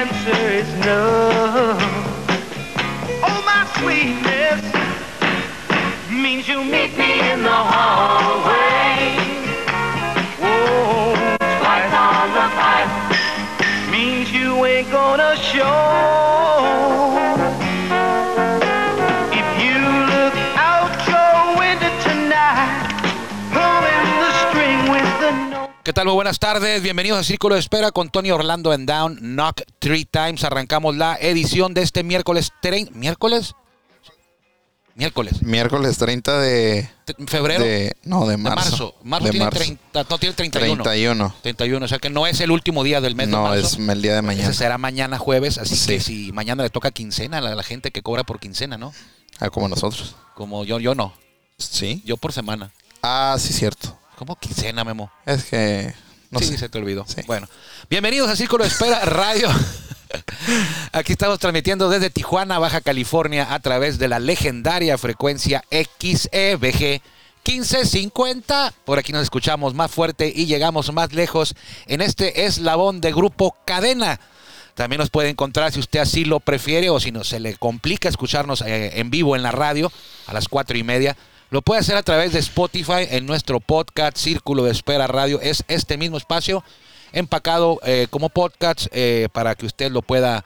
answer is no. Oh, my sweetness means you meet me in the tal? Muy buenas tardes. Bienvenidos a Círculo de Espera con Tony Orlando en Down, Knock Three Times. Arrancamos la edición de este miércoles. ¿Miércoles? Miércoles. Miércoles 30 de, ¿Febrero? de- no, de De marzo. marzo. Marzo De tiene marzo. 30. No, tiene 31. 31. 31. O sea que no es el último día del mes de No, marzo. es el día de mañana. Ese será mañana jueves. Así que si mañana le toca quincena a la, la gente que cobra por quincena, ¿no? Ah, como nosotros. Como yo, yo no. Sí. Yo por semana. Ah, sí, cierto. ¿Cómo quincena, Memo? Es que. No sí, sé. se te olvidó. Sí. Bueno, bienvenidos a Círculo de Espera Radio. Aquí estamos transmitiendo desde Tijuana, Baja California, a través de la legendaria frecuencia XEBG 1550. Por aquí nos escuchamos más fuerte y llegamos más lejos en este eslabón de Grupo Cadena. También nos puede encontrar si usted así lo prefiere o si no se le complica escucharnos eh, en vivo en la radio a las cuatro y media. Lo puede hacer a través de Spotify en nuestro podcast Círculo de Espera Radio. Es este mismo espacio empacado eh, como podcast eh, para que usted lo pueda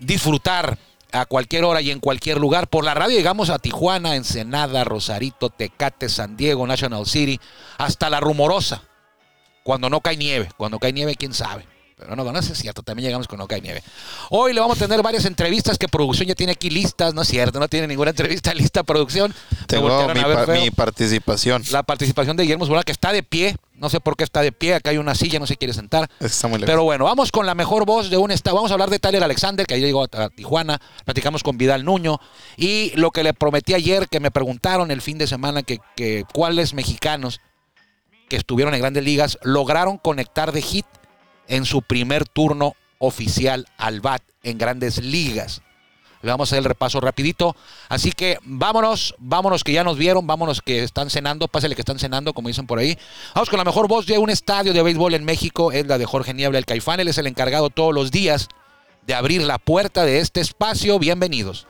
disfrutar a cualquier hora y en cualquier lugar. Por la radio llegamos a Tijuana, Ensenada, Rosarito, Tecate, San Diego, National City, hasta La Rumorosa. Cuando no cae nieve. Cuando cae nieve, quién sabe. Pero no, no es cierto, también llegamos cuando cae nieve. Hoy le vamos a tener varias entrevistas que producción ya tiene aquí listas, no es cierto, no tiene ninguna entrevista lista producción. Tengo mi, pa- participación. la participación de Guillermo Zulá, que está de pie. No sé por qué está de pie. Acá hay una silla, no se quiere sentar. Está muy lejos. Pero bueno, vamos con la mejor voz de un estado. Vamos a hablar de Tyler Alexander, que ayer llegó a Tijuana. Platicamos con Vidal Nuño. Y lo que le prometí ayer, que me preguntaron el fin de semana, que, que cuáles mexicanos que estuvieron en grandes ligas lograron conectar de hit en su primer turno oficial al bat en grandes ligas. Le vamos a hacer el repaso rapidito. Así que vámonos, vámonos que ya nos vieron, vámonos que están cenando, pásale que están cenando, como dicen por ahí. Vamos con la mejor voz de un estadio de béisbol en México, es la de Jorge Niebla, el Caifán. Él es el encargado todos los días de abrir la puerta de este espacio. Bienvenidos.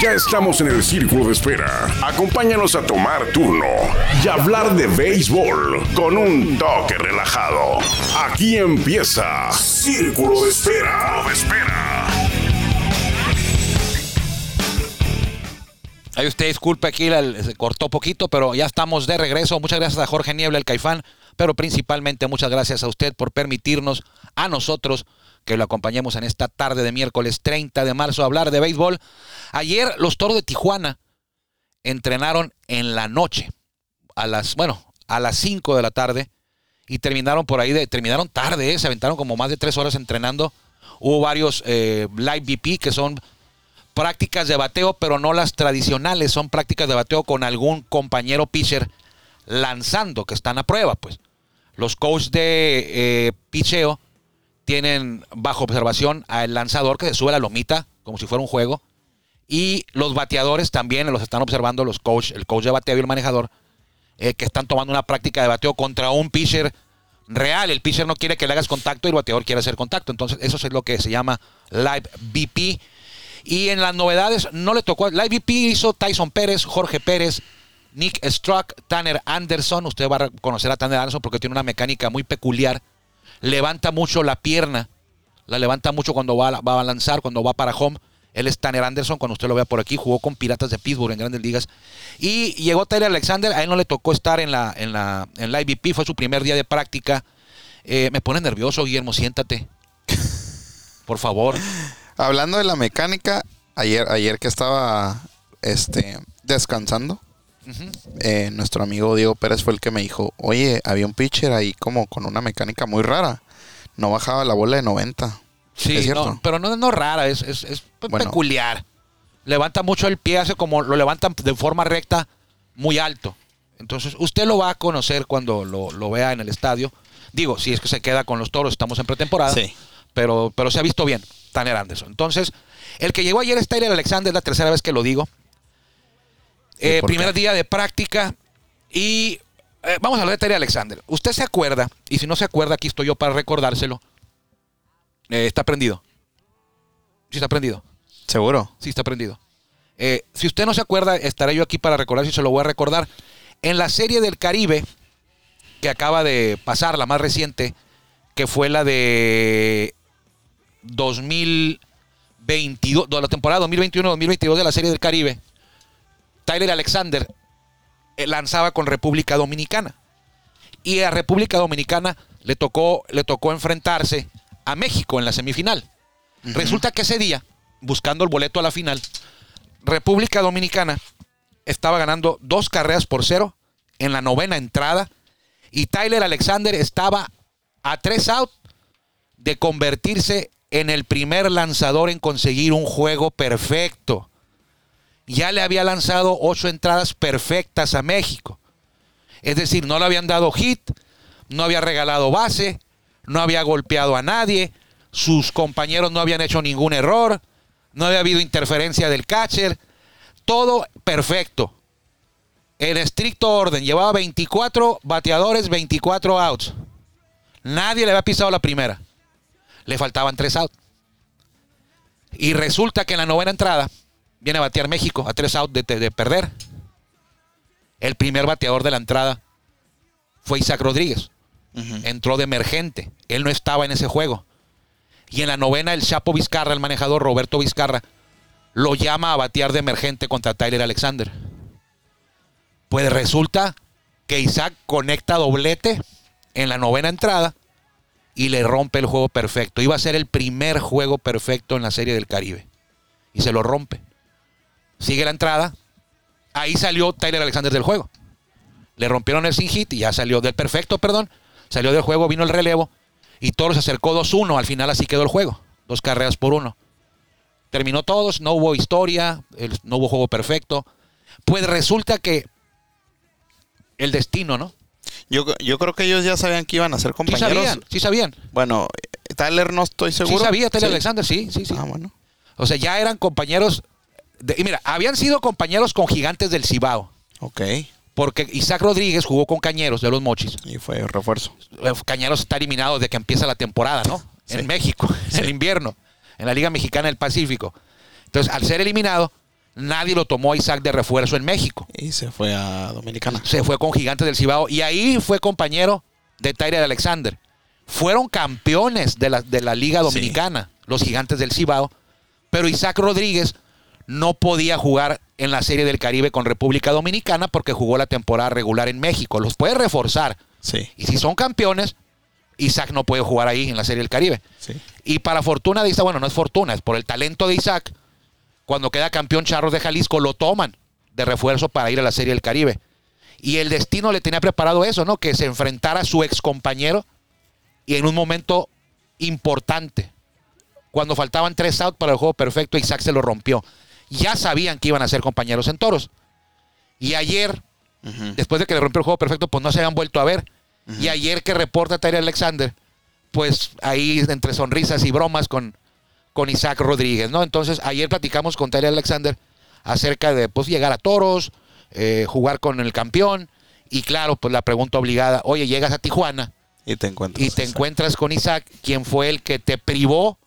Ya estamos en el círculo de espera. Acompáñanos a tomar turno y hablar de béisbol con un toque relajado. Aquí empieza Círculo de Espera. De espera. Ahí usted disculpe aquí, se cortó poquito, pero ya estamos de regreso. Muchas gracias a Jorge Niebla, el Caifán, pero principalmente muchas gracias a usted por permitirnos a nosotros que lo acompañemos en esta tarde de miércoles 30 de marzo a hablar de béisbol. Ayer los Toros de Tijuana entrenaron en la noche, a las, bueno, a las 5 de la tarde y terminaron por ahí, terminaron tarde, ¿eh? se aventaron como más de tres horas entrenando. Hubo varios eh, live BP que son prácticas de bateo, pero no las tradicionales, son prácticas de bateo con algún compañero pitcher lanzando, que están a prueba, pues. Los coaches de eh, picheo tienen bajo observación al lanzador que se sube la lomita, como si fuera un juego, y los bateadores también los están observando los coach, el coach de bateo y el manejador, eh, que están tomando una práctica de bateo contra un pitcher real. El pitcher no quiere que le hagas contacto y el bateador quiere hacer contacto. Entonces, eso es lo que se llama live BP. Y en las novedades no le tocó. Live BP hizo Tyson Pérez, Jorge Pérez, Nick Struck, Tanner Anderson. Usted va a conocer a Tanner Anderson porque tiene una mecánica muy peculiar. Levanta mucho la pierna. La levanta mucho cuando va a, va a lanzar, cuando va para home. Él es Tanner Anderson, cuando usted lo vea por aquí, jugó con Piratas de Pittsburgh en grandes ligas. Y llegó Tyler Alexander, a él no le tocó estar en la, en la, en la IVP, fue su primer día de práctica. Eh, me pone nervioso, Guillermo, siéntate. Por favor. Hablando de la mecánica, Ayer, ayer que estaba este, descansando, eh, nuestro amigo Diego Pérez fue el que me dijo, oye, había un pitcher ahí como con una mecánica muy rara. No bajaba la bola de 90. Sí, ¿Es cierto? no, pero no, no rara, es, es, es Bueno. peculiar. Levanta mucho el pie, hace como lo levantan de forma recta, muy alto. Entonces, usted lo va a conocer cuando lo, lo vea en el estadio. Digo, si es que se queda con los toros, estamos en pretemporada. Sí. Pero, pero se ha visto bien, Tanner Anderson. Entonces, el que llegó ayer es Tyler Alexander, la tercera vez que lo digo. Eh, primer día de práctica. Y eh, vamos a hablar de Tyler Alexander. Usted se acuerda, y si no se acuerda, aquí estoy yo para recordárselo. Eh, está prendido. Sí, está prendido. ¿Seguro? Sí, está prendido. Eh, si usted no se acuerda, estaré yo aquí para recordar si se lo voy a recordar. En la serie del Caribe, que acaba de pasar, la más reciente, que fue la de 2022, de la temporada 2021-2022 de la serie del Caribe, Tyler Alexander eh, lanzaba con República Dominicana. Y a República Dominicana le tocó, le tocó enfrentarse a México en la semifinal. Resulta que ese día, buscando el boleto a la final, República Dominicana estaba ganando dos carreras por cero en la novena entrada y Tyler Alexander estaba a tres out de convertirse en el primer lanzador en conseguir un juego perfecto. Ya le había lanzado ocho entradas perfectas a México. Es decir, no le habían dado hit, no había regalado base, no había golpeado a nadie, sus compañeros no habían hecho ningún error, no había habido interferencia del catcher, todo perfecto. En estricto orden, llevaba 24 bateadores, 24 outs. Nadie le había pisado la primera. Le faltaban tres outs. Y resulta que en la novena entrada viene a batear México a tres outs de, de- de perder. El primer bateador de la entrada fue Isaac Rodríguez. Entró de emergente. Él no estaba en ese juego. Y en la novena, el Chapo Vizcarra, el manejador Roberto Vizcarra, lo llama a batear de emergente contra Tyler Alexander. Pues resulta que Isaac conecta doblete en la novena entrada y le rompe el juego perfecto. Iba a ser el primer juego perfecto en la Serie del Caribe. Y se lo rompe. Sigue la entrada. Ahí salió Tyler Alexander del juego. Le rompieron el sin hit y ya salió del perfecto, perdón. Salió del juego, vino el relevo y Toro se acercó 2-1. Al final así quedó el juego. Dos carreras por uno. Terminó todos, no hubo historia, no hubo juego perfecto. Pues resulta que el destino, ¿no? Yo, yo creo que ellos ya sabían que iban a ser Sí compañeros. sabían, sí sabían. Bueno, Tyler no estoy seguro. Sí sabía Tyler Sí. Alexander, sí, sí, sí. Ah, bueno. O sea, ya eran compañeros. De- y mira, habían sido compañeros con gigantes del Cibao. Ok. Porque Isaac Rodríguez jugó con Cañeros de los Mochis. Y fue refuerzo. Eh, Cañeros está eliminado desde que empieza la temporada, ¿no? Sí. En México, en el invierno, en la Liga Mexicana del Pacífico. Entonces, al ser eliminado, nadie lo tomó a Isaac de refuerzo en México. Y se fue a Dominicana. Se fue con Gigantes del Cibao y ahí fue compañero de Tyler Alexander. Fueron campeones de la, de la Liga Dominicana, los Gigantes del Cibao, pero Isaac Rodríguez no podía jugar en la Serie del Caribe con República Dominicana porque jugó la temporada regular en México. Los puede reforzar. Sí, Y si son campeones, Isaac no puede jugar ahí en la Serie del Caribe. sí. Y para fortuna de Isaac, bueno, no es fortuna, es por el talento de Isaac. Cuando queda campeón Charros de Jalisco, lo toman de refuerzo para ir a la Serie del Caribe. Y el destino le tenía preparado eso, ¿no? Que se enfrentara a su ex compañero y en un momento importante. Cuando faltaban tres outs para el juego perfecto, Isaac se lo rompió. Ya sabían que iban a ser compañeros en toros. Y ayer, después de que le rompió el juego perfecto, pues no se habían vuelto a ver. Y ayer que reporta Tyler Alexander, pues ahí entre sonrisas y bromas con, con Isaac Rodríguez, ¿no? Entonces, ayer platicamos con Tyler Alexander acerca de pues llegar a toros, eh, jugar con el campeón. Y claro, pues la pregunta obligada, oye, llegas a Tijuana Y te encuentras. y te Isaac. encuentras con Isaac, quien fue el que te privó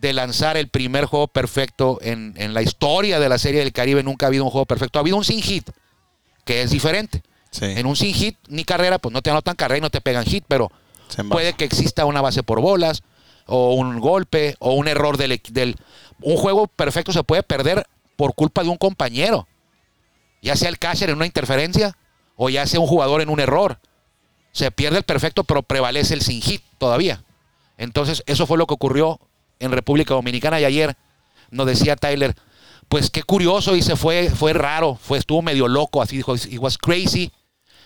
de lanzar el primer juego perfecto en, en la historia de la Serie del Caribe. Nunca ha habido un juego perfecto. Ha habido un sin hit, que es diferente. Sí. En un sin hit ni carrera, pues no te anotan carrera y no te pegan hit, pero puede que exista una base por bolas, o un golpe, o un error del, del. Un juego perfecto se puede perder por culpa de un compañero. Ya sea el catcher en una interferencia, o ya sea un jugador en un error. Se pierde el perfecto, pero prevalece el sin hit todavía. Entonces, eso fue lo que ocurrió en República Dominicana y ayer nos decía Tyler, pues qué curioso, dice, fue, fue raro, fue, estuvo medio loco, así dijo, it was crazy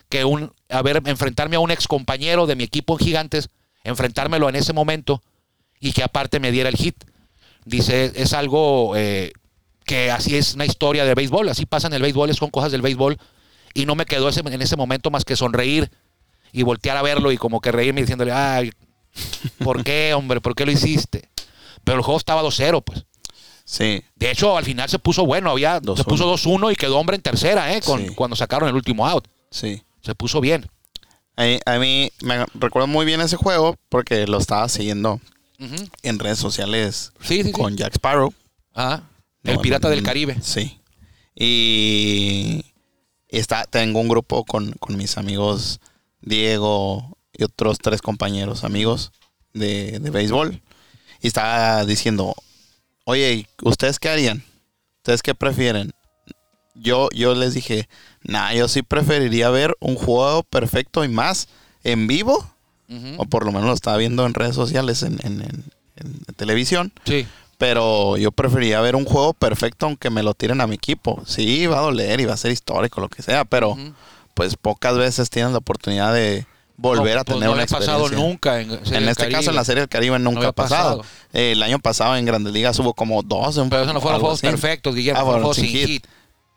que un, a enfrentarme a un ex compañero de mi equipo en Gigantes, enfrentármelo en ese momento y que aparte me diera el hit. Dice, es algo eh, que así es una historia de béisbol, así pasa en el béisbol, son cosas del béisbol y no me quedó ese- en ese momento más que sonreír y voltear a verlo y como que reírme diciéndole, ay, ¿por qué, hombre? ¿Por qué lo hiciste? Pero el juego estaba 2-0, pues. Sí. De hecho, al final se puso bueno, había, se 2-1. puso 2-1 y quedó hombre en tercera, ¿eh? Con, Sí. Cuando sacaron el último out. Sí. Se puso bien. A mí, me recuerdo muy bien ese juego porque lo estaba siguiendo en redes sociales Sí, sí, sí. con Jack Sparrow. Ajá. El No, Pirata no, del Caribe. Sí. Y está, tengo un grupo con, con mis amigos Diego y otros tres compañeros amigos de, de béisbol. Y estaba diciendo, oye, ¿ustedes qué harían? ¿Ustedes qué prefieren? Yo, yo les dije, nah, yo sí preferiría ver un juego perfecto y más en vivo. O por lo menos lo estaba viendo en redes sociales, en, en- en- en televisión. Sí. Pero yo preferiría ver un juego perfecto aunque me lo tiren a mi equipo. Sí, va a doler y va a ser histórico, lo que sea, pero pues pocas veces tienes la oportunidad de volver No, a pues tener no una había pasado experiencia. nunca. En, En este caso, en la Serie del Caribe nunca ha pasado. pasado. Eh, el año pasado en Grandes Ligas hubo como dos. un- Pero eso no fueron juegos así. perfectos, Guillermo. Ah, fueron juegos sin hit. hit.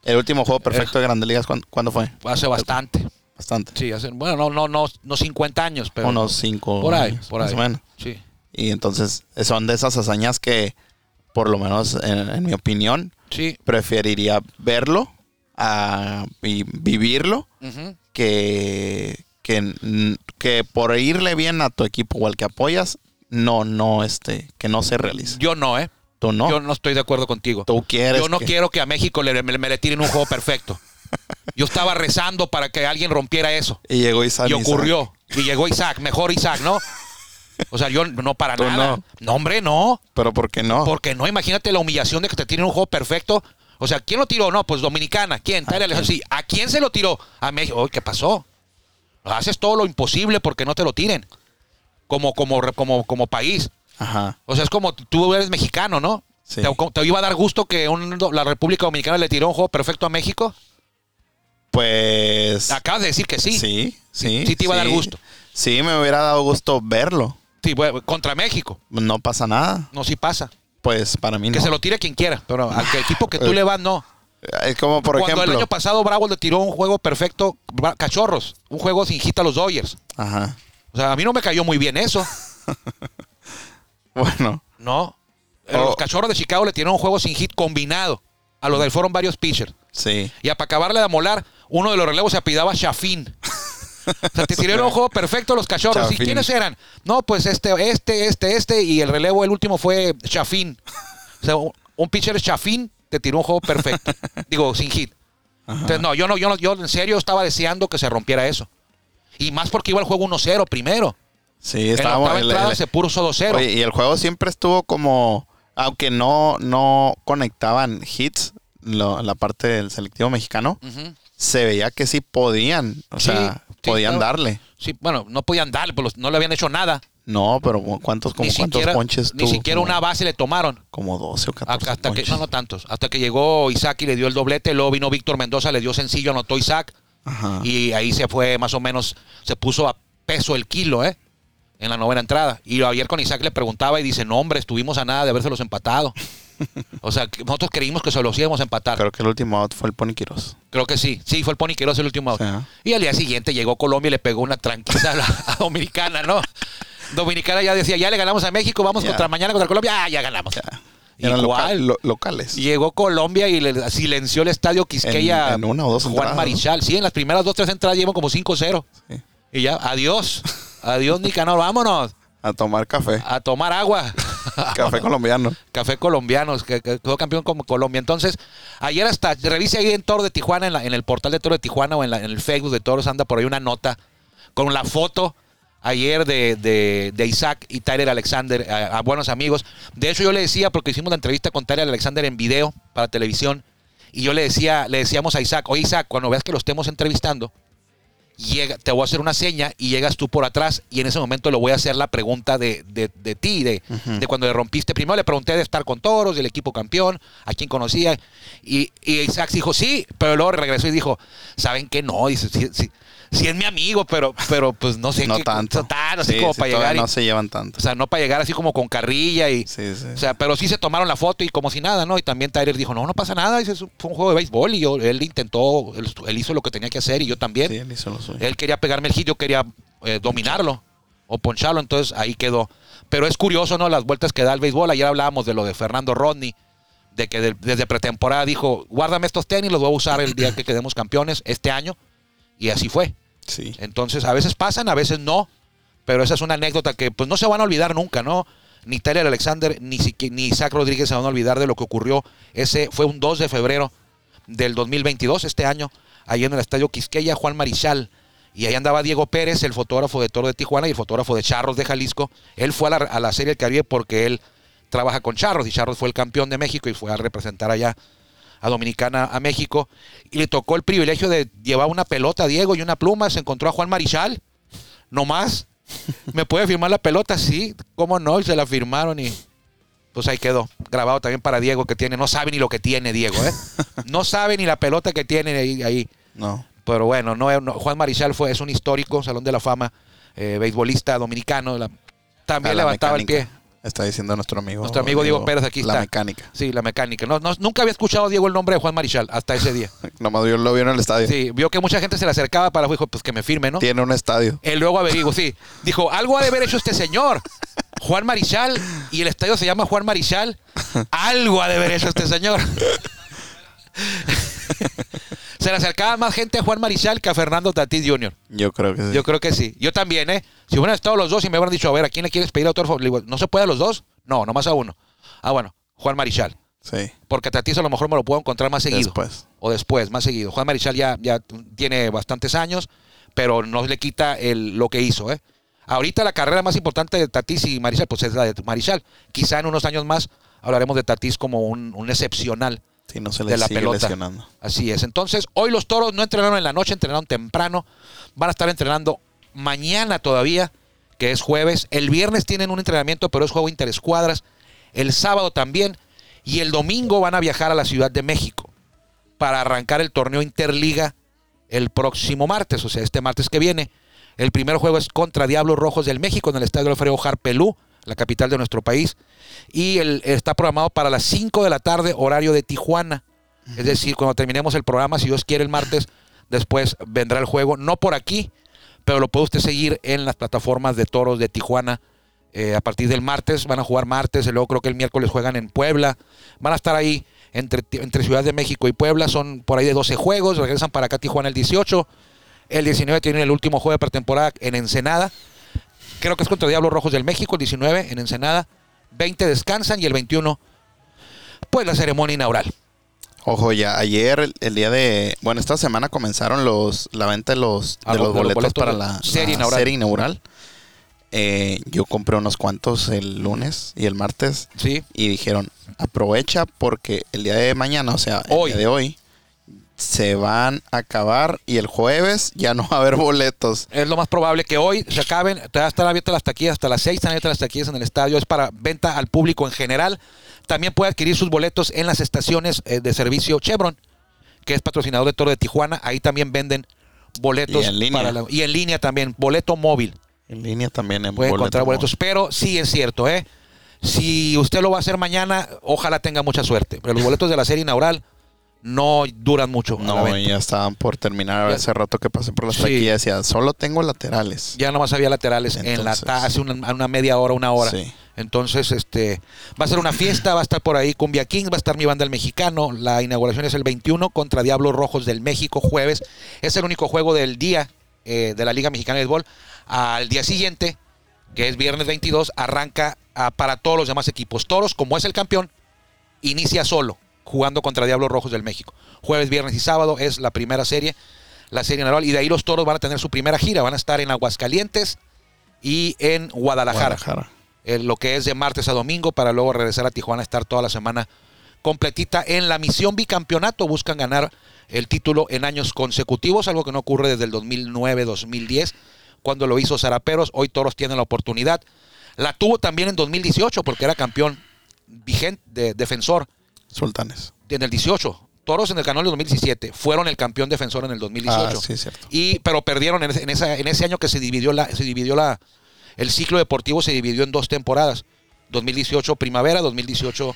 El último juego perfecto de Grandes Ligas, ¿cuándo, cuándo fue? Hace bastante. Bastante. Sí, hace, bueno, no, no, no, no 50 años, pero. Unos cinco Por ahí, años, por más ahí. o menos. Sí. Y entonces son de esas hazañas que, por lo menos en, en mi opinión, Sí. preferiría verlo a, y vivirlo que, que, que por irle bien a tu equipo o al que apoyas, no, no, este, que no se realice. Yo no, ¿eh? Tú no. Yo no estoy de acuerdo contigo. Tú quieres. Yo no que- quiero que a México le, me, me le tiren un juego perfecto. Yo estaba rezando para que alguien rompiera eso. Y llegó Isaac. y ocurrió. Y llegó Isaac, mejor Isaac, ¿no? O sea, yo no para Tú nada. no. No. hombre, no. Pero ¿por qué no? Porque no, imagínate la humillación de que te tiren un juego perfecto. O sea, ¿quién lo tiró? No, pues Dominicana. ¿Quién? Tyler Alejandro. Sí. ¿A quién se lo tiró? A México. ¿Qué pasó? Haces todo lo imposible porque no te lo tiren. Como, como, como, como país. Ajá. O sea, es como tú eres mexicano, ¿no? Sí. ¿Te, te iba a dar gusto que un- la República Dominicana le tiró un juego perfecto a México? Pues. Acabas de decir que sí. Sí, sí. Sí te iba a dar gusto. Sí, me hubiera dado gusto verlo. Sí, bueno, contra México. No pasa nada. No, sí pasa. Pues para mí Que no. se lo tire quien quiera. Pero al que equipo que tú le vas, no. Es como por Cuando el ejemplo. año pasado Bravo le tiró un juego perfecto, cachorros, un juego sin hit a los Dodgers. Ajá. O sea, a mí no me cayó muy bien eso, Bueno. ¿no? Eh, Oh. Los cachorros de Chicago le tiraron un juego sin hit combinado. A los del fueron varios pitchers. Sí. Y para acabarle de molar, uno de los relevos se apidaba Shafin. O sea, te tiraron un juego perfecto los cachorros. ¿Y Chafín. quiénes eran? No, pues este, este, este, este. Y el relevo, el último fue Shafin. O sea, un, pitcher Shafin te tiró un juego perfecto. Digo, sin hit. Entonces, no, yo no, yo no, yo en serio estaba deseando que se rompiera eso. Y más porque iba el juego 1-0 primero. Sí, En la estábamos. octava el- entrada el- se puso 2-0. Oye, y el juego siempre estuvo como. Aunque no, no conectaban hits, lo- la parte del selectivo mexicano, se veía que sí podían. O Sí, sea, sí, podían claro. darle. Sí, bueno, no podían darle, pues no le habían hecho nada. No, pero ¿cuántos, como Ni cuántos siquiera, ponches ni siquiera Como- una base le tomaron. Como 12 o 14 Hasta que, no, no tantos. Hasta que llegó Isaac y le dio el doblete, luego vino Víctor Mendoza, le dio sencillo, anotó Isaac. Ajá. Y ahí se fue más o menos, se puso a peso el kilo, ¿eh? En la novena entrada. Y ayer con Isaac le preguntaba y dice, no hombre, estuvimos a nada de habérselos empatado. o sea, nosotros creímos que se los íbamos a empatar. Creo que el último out fue el Pony Quiroz. Creo que sí. Sí, fue el Pony Quiroz el último out. Sí. Y al día siguiente llegó Colombia y le pegó una tranquila a, la, a Dominicana, ¿no? Dominicana ya decía, ya le ganamos a México, vamos Ya. contra mañana contra Colombia, ah, ya ganamos. Eran Igual. local- lo- locales. Llegó Colombia y le silenció el estadio Quisqueya. En- en una o dos Juan entradas, ¿no? Marichal. Sí, en las primeras dos, tres entradas llevan como 5-0. Sí. Y ya, adiós. Adiós, Nicanor, vámonos. A tomar café. A tomar agua. Café colombiano. Café colombianos, que, que quedó campeón como Colombia. Entonces, ayer hasta, revise ahí en Toro de Tijuana, en, la- en el portal de Toro de Tijuana o en, la- en el Facebook de Toros, anda por ahí una nota con la foto ayer de, de- de Isaac y Tyler Alexander, a, a buenos amigos. De hecho, yo le decía, porque hicimos la entrevista con Tyler Alexander en video para televisión, y yo le decía, le decíamos a Isaac, oye Isaac, cuando veas que lo estemos entrevistando, llega, te voy a hacer una seña y llegas tú por atrás y en ese momento le voy a hacer la pregunta de, de, de ti, de, de cuando le rompiste. Primero le pregunté de estar con toros, del equipo campeón, a quién conocía. Y, y Isaac dijo, sí, pero luego regresó y dijo, ¿saben qué? No, dice, sí, sí, sí es mi amigo, pero, pero pues no sé No qué- tanto. tan, así Sí, como sí, para llegar. y- No se llevan tanto. o sea, no para llegar así como con carrilla y... Sí, sí. O sea, pero sí se tomaron la foto y como si nada, ¿no? Y también Tyler dijo, no, no pasa nada, dice, "Es un- fue un juego de béisbol y yo, él intentó, él, él hizo lo que tenía que hacer y yo también. Sí, él hizo lo suyo. Él quería pegarme el hit, yo quería eh, dominarlo o poncharlo, entonces ahí quedó. Pero es curioso, ¿no? Las vueltas que da el béisbol. Ayer hablábamos de lo de Fernando Rodney, de que de- desde pretemporada dijo, guárdame estos tenis, los voy a usar el día que quedemos campeones este año. Y así fue. Entonces, a veces pasan, a veces no. Pero esa es una anécdota que pues no se van a olvidar nunca, ¿no? Ni Tyler Alexander ni, ni Isaac Rodríguez se van a olvidar de lo que ocurrió. Ese fue un 2 de febrero del 2022, este año, ahí en el Estadio Quisqueya, Juan Marichal. Y ahí andaba Diego Pérez, el fotógrafo de Toro de Tijuana y el fotógrafo de Charros de Jalisco. Él fue a la, a la Serie del Caribe porque él trabaja con Charros y Charros fue el campeón de México y fue a representar allá a Dominicana, a México. Y le tocó el privilegio de llevar una pelota a Diego y una pluma. Se encontró a Juan Marichal, no más. ¿Me puede firmar la pelota? Sí, cómo no, y se la firmaron y pues ahí quedó. Grabado también para Diego que tiene, no sabe ni lo que tiene Diego, ¿eh? No sabe ni la pelota que tiene ahí. ahí. No. Pero bueno, no, no, Juan Marichal fue, es un histórico, Salón de la Fama, eh, beisbolista dominicano. la- también levantaba el pie. Está diciendo nuestro amigo. Nuestro amigo Diego Pérez aquí La está. mecánica. Sí, la mecánica. No, no- nunca había escuchado Diego el nombre de Juan Marichal hasta ese día. Nomás yo lo vio en el estadio. Sí, vio que mucha gente se le acercaba para, dijo, pues que me firme, ¿no? Tiene un estadio. Él luego averiguó, sí. Dijo, algo ha de haber hecho este señor. Juan Marichal, y el estadio se llama Juan Marichal. Algo ha de haber hecho este señor. se le acercaba más gente a Juan Marichal que a Fernando Tatís Jr. Yo creo que sí. Yo creo que sí. Yo también, ¿eh? Si hubieran estado los dos y me hubieran dicho, a ver, ¿a quién le quieres pedir autógrafo? Le digo, ¿no se puede a los dos? No, nomás a uno. Ah, bueno, Juan Marichal. Sí. Porque a Tatís a lo mejor me lo puedo encontrar más seguido. Después. O después, más seguido. Juan Marichal ya, ya tiene bastantes años, pero no le quita el, lo que hizo. ¿eh? Ahorita la carrera más importante de Tatís y Marichal, pues es la de Marichal. Quizá en unos años más hablaremos de Tatís como un, un excepcional Sí, no se de le la sigue pelota. lesionando. Así es. Entonces, hoy los toros no entrenaron en la noche, entrenaron temprano. Van a estar entrenando mañana todavía, que es jueves. El viernes tienen un entrenamiento, pero es juego interescuadras. El sábado también. Y el domingo van a viajar a la Ciudad de México para arrancar el torneo Interliga el próximo martes, o sea, este martes que viene. El primer juego es contra Diablos Rojos del México en el Estadio Alfredo Harpelú, la capital de nuestro país. Y el- está programado para las 5 de la tarde, horario de Tijuana. Es decir, cuando terminemos el programa, si Dios quiere, el martes, después vendrá el juego. No por aquí, pero lo puede usted seguir en las plataformas de toros de Tijuana. Eh, a partir del martes van a jugar martes, y luego creo que el miércoles juegan en Puebla. Van a estar ahí entre, entre Ciudad de México y Puebla, son por ahí de 12 juegos, regresan para acá a Tijuana el 18. El 19 tienen el último juego de pretemporada en Ensenada. Creo que es contra Diablos Rojos del México, el 19 en Ensenada. 20 descansan y el 21, pues la ceremonia inaugural. Ojo, ya ayer, el, el día de. Bueno, esta semana comenzaron los la venta de los, de los- boletos, boletos para la, serie la inaugural. serie inaugural. Eh, yo compré unos cuantos el lunes y el martes. Sí, Y dijeron, aprovecha porque el día de mañana, o sea, el Hoy. día de hoy, se van a acabar y el jueves ya no va a haber boletos. es lo más probable que hoy se acaben. Estar abiertas las taquillas hasta las 6, están abiertas las taquillas en el estadio. Es para venta al público en general. También puede adquirir sus boletos en las estaciones eh, de servicio Chevron, que es patrocinador de Toro de Tijuana. Ahí también venden boletos. Y en línea. para la- y en línea también, boleto móvil. En línea también en Puede boleto encontrar móvil. boletos, pero sí es cierto, ¿eh? Si usted lo va a hacer mañana, ojalá tenga mucha suerte. Pero los boletos de la serie inaugural no duran mucho. No, ya estaban por terminar Ya- hace rato que pasé por las Sí. taquillas. Decía, solo tengo laterales. Ya nomás había laterales en la ta- hace una, una media hora, una hora. Sí. Entonces, este, va a ser una fiesta, va a estar por ahí Cumbia Kings, va a estar mi banda el mexicano. La inauguración es el 21 contra Diablos Rojos del México, jueves. Es el único juego del día eh, de la Liga Mexicana de Béisbol. Al día siguiente, que es viernes 22, arranca ah, para todos los demás equipos. Toros, como es el campeón, inicia solo, jugando contra Diablos Rojos del México. Jueves, viernes y sábado es la primera serie, la serie inaugural. Y de ahí los toros van a tener su primera gira. Van a estar en Aguascalientes y en Guadalajara Guadalajara. eh, lo que es de martes a domingo para luego regresar a Tijuana a estar toda la semana completita en la misión bicampeonato. Buscan ganar el título en años consecutivos, algo que no ocurre desde el 2009-2010, cuando lo hizo Zaraperos. Hoy Toros tienen la oportunidad. La tuvo también en 2018 porque era campeón vigente, de, defensor Sultanes. en el 18. Toros en el canal del 2017 fueron el campeón defensor en el 2018. Ah, sí, cierto. Y, pero perdieron en ese, en esa- en ese año que se dividió la, se dividió la, el ciclo deportivo se dividió en dos temporadas. 2018 primavera, 2018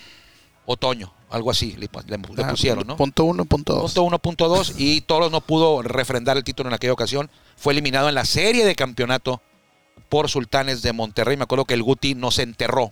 otoño, algo así le, le- le Ah, pusieron, ¿no? Punto uno, punto dos. Punto uno, punto dos, y Toros no pudo refrendar el título en aquella ocasión. Fue eliminado en la serie de campeonato por Sultanes de Monterrey. Me acuerdo que el Guti no se enterró.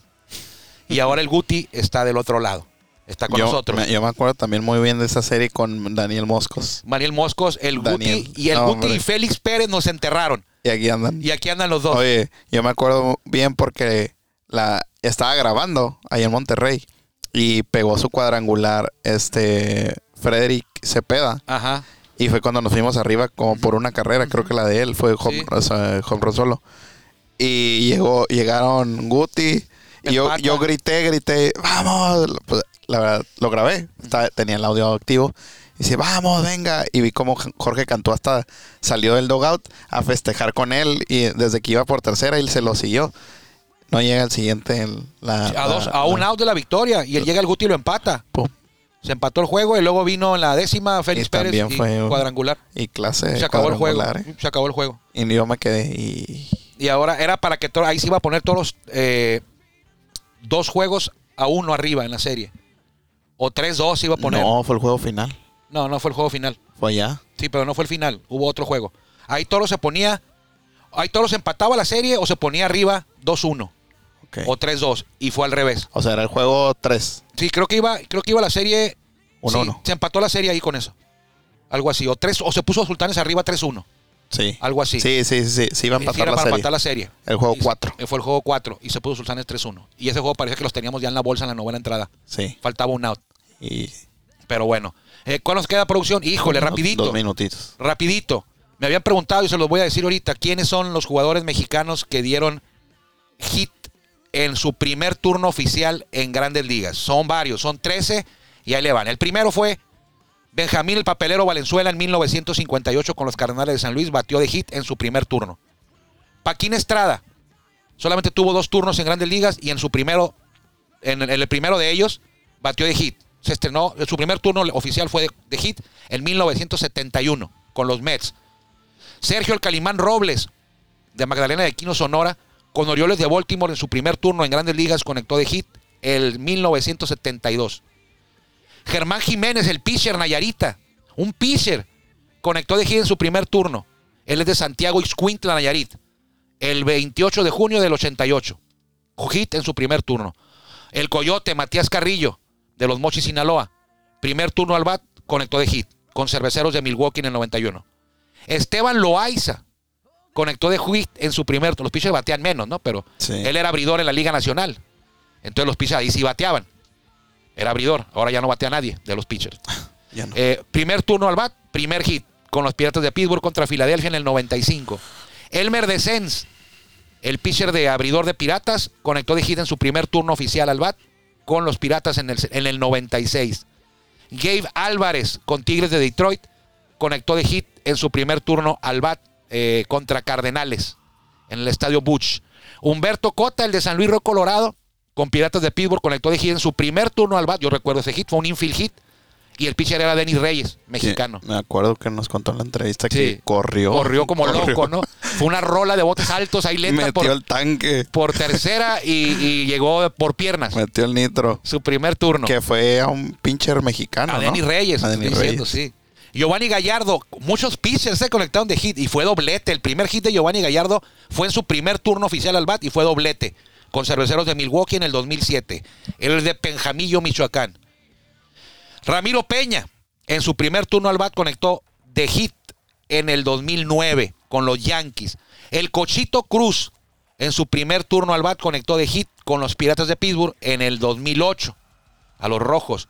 Y ahora el Guti está del otro lado. Está con yo, nosotros. me, yo me acuerdo también muy bien de esa serie con Daniel Moscos. Mariel Moscos, el Daniel. Guti y el No, Guti y Félix Pérez nos enterraron. Y aquí andan. Y aquí andan los dos. Oye, yo me acuerdo bien porque la estaba grabando ahí en Monterrey y pegó su cuadrangular este Frederick Cepeda Ajá. y fue cuando nos fuimos arriba como por una carrera, creo que la de él fue home, Sí. o sea, home run solo. Y llegó llegaron Guti y yo, yo grité, grité, "Vamos." Pues, la verdad lo grabé, estaba- tenía el audio activo. Y dice, vamos, venga. Y vi como Jorge Cantú hasta salió del dogout a festejar con él. Y desde que iba por tercera, él se lo siguió. No llega el siguiente. el- la, A, dos, la- a un la- out de la victoria. Y él llega el Guti y lo empata. pum. Se empató el juego y luego vino en la décima Félix Y Pérez y fue cuadrangular. Y clase. Se acabó el juego. ¿eh? Se acabó el juego. Y yo me quedé. Y Y ahora era para que ahí se iba a poner todos los eh, dos juegos a uno arriba en la serie. O 3-2 se iba a poner. no, fue el juego final. no, no fue el juego final. Fue allá. Sí, pero no fue el final. Hubo otro juego. Ahí Toro se ponía. Ahí Toro se empataba la serie o se ponía arriba 2-1 Ok. o 3-2. Y fue al revés. O sea, era el juego 3. Sí, creo que iba, creo que iba la serie. Uno, sí, uno. Se empató la serie ahí con eso. Algo así. O tres, o se puso Sultanes arriba 3-1. Sí. Algo así. Sí, sí, sí. Sí, iba a empatar la para serie. empatar la serie. El juego Y se- 4. eh, Fue el juego 4 y se puso Sultanes 3-1. Y ese juego parece que los teníamos ya en la bolsa en la novena entrada. Sí. Faltaba un out. Y. Pero bueno. Eh, ¿Cuál nos queda producción? Híjole, rapidito. Dos minutitos. Rapidito. Me habían preguntado y se los voy a decir ahorita. ¿Quiénes son los jugadores mexicanos que dieron hit en su primer turno oficial en grandes ligas? Son varios, son 13 y ahí le van. El primero fue Benjamín el Papelero Valenzuela en 1958 con los Cardenales de San Luis. Batió de hit en su primer turno. Paquín Estrada solamente tuvo dos turnos en grandes ligas y en su primero, en, el primero de ellos, batió de hit. Se estrenó, su primer turno oficial fue de, de hit en 1971 con los Mets. Sergio El Calimán Robles, de Magdalena de Quino, Sonora, con Orioles de Baltimore en su primer turno en grandes ligas, conectó de hit el 1972. Germán Jiménez, el pitcher Nayarita, un pitcher, conectó de hit en su primer turno. Él es de Santiago Ixcuintla, Nayarit, el 28 de junio del 88. Hit en su primer turno. El Coyote, Matías Carrillo, de los Mochis, Sinaloa, primer turno al bat, conectó de hit, con Cerveceros de Milwaukee en el 91. Esteban Loaiza conectó de hit en su primer turno. Los pitchers batean menos, ¿no? Pero Sí. él era abridor en la Liga Nacional. Entonces los pitchers ahí sí bateaban. Era abridor. Ahora ya no batea nadie de los pitchers. Ya no. Eh, primer turno al bat, primer hit con los Piratas de Pittsburgh contra Filadelfia en el 95. Elmer Descens, el pitcher de abridor de Piratas, conectó de hit en su primer turno oficial al bat con los Piratas en el, en el 96. Gabe Álvarez con Tigres de Detroit conectó de hit en su primer turno al bat eh, contra Cardenales en el estadio Butch. Humberto Cota, el de San Luis Río Colorado, con Piratas de Pittsburgh, conectó de hit en su primer turno al bat. Yo recuerdo ese hit, fue un infield hit. Y el pitcher era Denis Reyes, mexicano. Sí, me acuerdo que nos contó en la entrevista Sí. que corrió. Corrió como corrió. loco, ¿no? Fue una rola de botes altos ahí lenta Metió por, el tanque. por tercera y, y llegó por piernas. Metió el nitro. Su primer turno. Que fue a un pincher mexicano. A ¿no? Denis Reyes, A Denis diciendo, Reyes. sí. Giovanni Gallardo, muchos pitchers se conectaron de hit y fue doblete. El primer hit de Giovanni Gallardo fue en su primer turno oficial al bat y fue doblete con Cerveceros de Milwaukee en el 2007. Él es de Penjamillo, Michoacán. Ramiro Peña, en su primer turno al bat conectó de hit en el 2009 con los Yankees. El Cochito Cruz, en su primer turno al bat conectó de hit con los Piratas de Pittsburgh en el 2008 a los Rojos.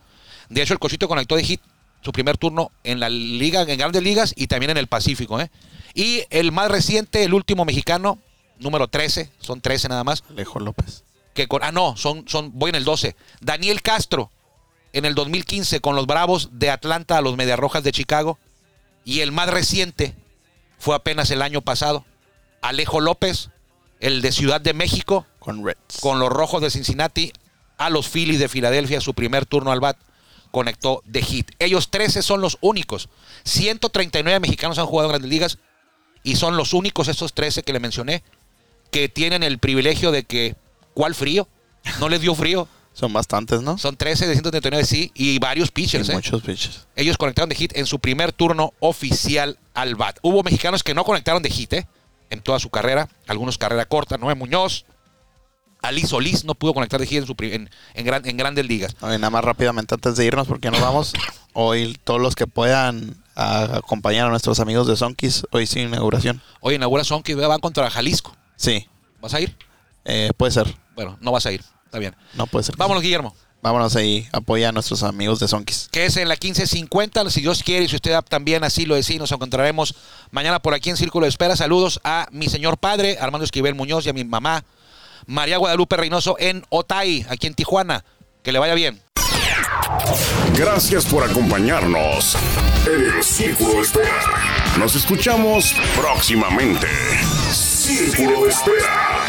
De hecho, el Cochito conectó de hit su primer turno en la liga, en grandes ligas y también en el Pacífico. ¿eh? Y el más reciente, el último mexicano, número 13, son 13 nada más, Alejo López. que con, ah no, son, son, voy en el 12. Daniel Castro, en el 2015 con los Bravos de Atlanta a los Medias Rojas de Chicago. Y el más reciente fue apenas el año pasado. Alejo López, el de Ciudad de México, Con Reds. con los Rojos de Cincinnati a los Phillies de Filadelfia, su primer turno al bat, conectó de hit. Ellos 13 son los únicos. 139 mexicanos han jugado en grandes ligas y son los únicos, estos 13 que le mencioné, que tienen el privilegio de que, ¿cuál frío? No les dio frío. Son bastantes, ¿no? Son 13 de 139, sí, y varios Y pitchers. ¿eh? muchos pitches. Ellos conectaron de hit en su primer turno oficial al bat. Hubo mexicanos que no conectaron de hit ¿eh? en toda su carrera, algunos carrera corta, Noé Muñoz, Ali Solís no pudo conectar de hit en, su en, en gran- en grandes ligas. Oye, nada más rápidamente antes de irnos, porque nos vamos. Hoy todos los que puedan a- acompañar a nuestros amigos de Sonkis, hoy sin inauguración. Hoy inaugura Sonky, van contra Jalisco. Sí, ¿Vas a ir? eh, puede ser. Bueno, no vas a ir. Está bien. No puede ser. Vámonos, Guillermo. Vámonos ahí, apoya a nuestros amigos de Sonkis. Que es en la 1550. Si Dios quiere y si usted también así lo decide, nos encontraremos mañana por aquí en Círculo de Espera. Saludos a mi señor padre, Armando Esquivel Muñoz, y a mi mamá, María Guadalupe Reynoso, en Otay, aquí en Tijuana. Que le vaya bien. Gracias por acompañarnos en el Círculo de Espera. Nos escuchamos próximamente. Círculo de Espera.